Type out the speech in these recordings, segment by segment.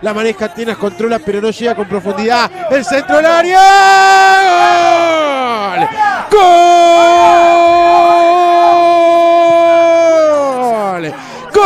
La maneja Atenas, controla, pero no llega con profundidad. El centro del área. ¡Gol! ¡Gol! ¡Gol!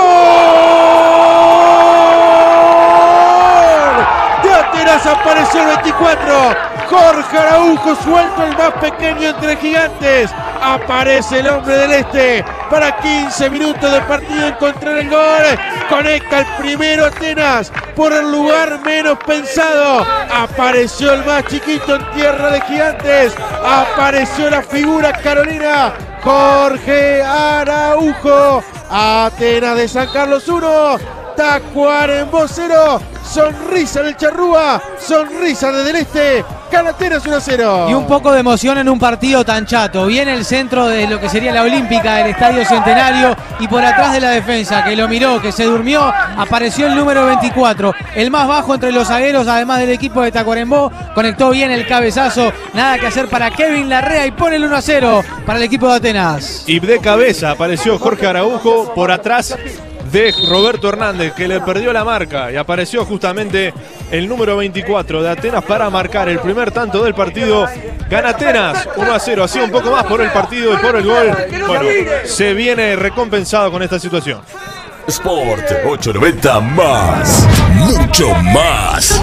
De Atenas apareció el 24. Jorge Araujo suelto el más pequeño entre gigantes. Aparece el hombre del este para 15 minutos de partido encontrar el gol. Conecta el primero Atenas por el lugar menos pensado. Apareció el más chiquito en tierra de gigantes. Apareció la figura Carolina. Jorge Araujo. Atenas de San Carlos 1. Tacuarembó 0. Sonrisa del Charrúa. Sonrisa desde el este. Canateras 1 0. Y un poco de emoción en un partido tan chato. Viene el centro de lo que sería la Olímpica del Estadio Centenario y por atrás de la defensa, que lo miró, que se durmió, apareció el número 24, el más bajo entre los zagueros, además del equipo de Tacuarembó. Conectó bien el cabezazo. Nada que hacer para Kevin Larrea y pone el 1 0 para el equipo de Atenas. Y de cabeza apareció Jorge Araujo por atrás de Roberto Hernández, que le perdió la marca y apareció justamente el número 24 de Atenas para marcar el primer tanto del partido. Gana Atenas 1 a 0, así un poco más por el partido y por el gol. Bueno, se viene recompensado con esta situación. Sport 890 más, mucho más.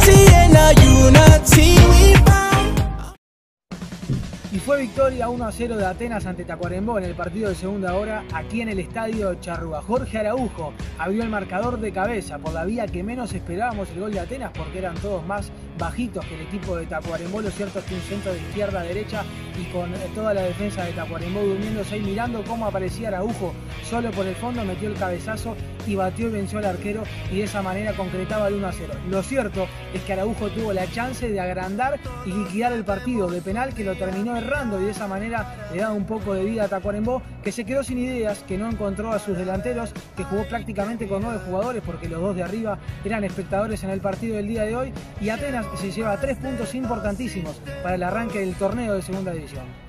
Victoria 1 a 0 de Atenas ante Tacuarembó en el partido de segunda hora aquí en el estadio Charrúa. Jorge Araujo abrió el marcador de cabeza por la vía que menos esperábamos el gol de Atenas porque eran todos más bajitos que el equipo de Tacuarembó. Lo cierto es que un centro de izquierda a derecha y con toda la defensa de Tacuarembó durmiéndose y mirando cómo aparecía Araujo solo por el fondo, metió el cabezazo y batió y venció al arquero y de esa manera concretaba el 1 a 0. Lo cierto es que Araujo tuvo la chance de agrandar y liquidar el partido de penal que lo terminó errando y de esa manera le da un poco de vida a Tacuarembó que se quedó sin ideas, que no encontró a sus delanteros, que jugó prácticamente con nueve jugadores porque los dos de arriba eran espectadores en el partido del día de hoy y Atenas se lleva tres puntos importantísimos para el arranque del torneo de segunda división.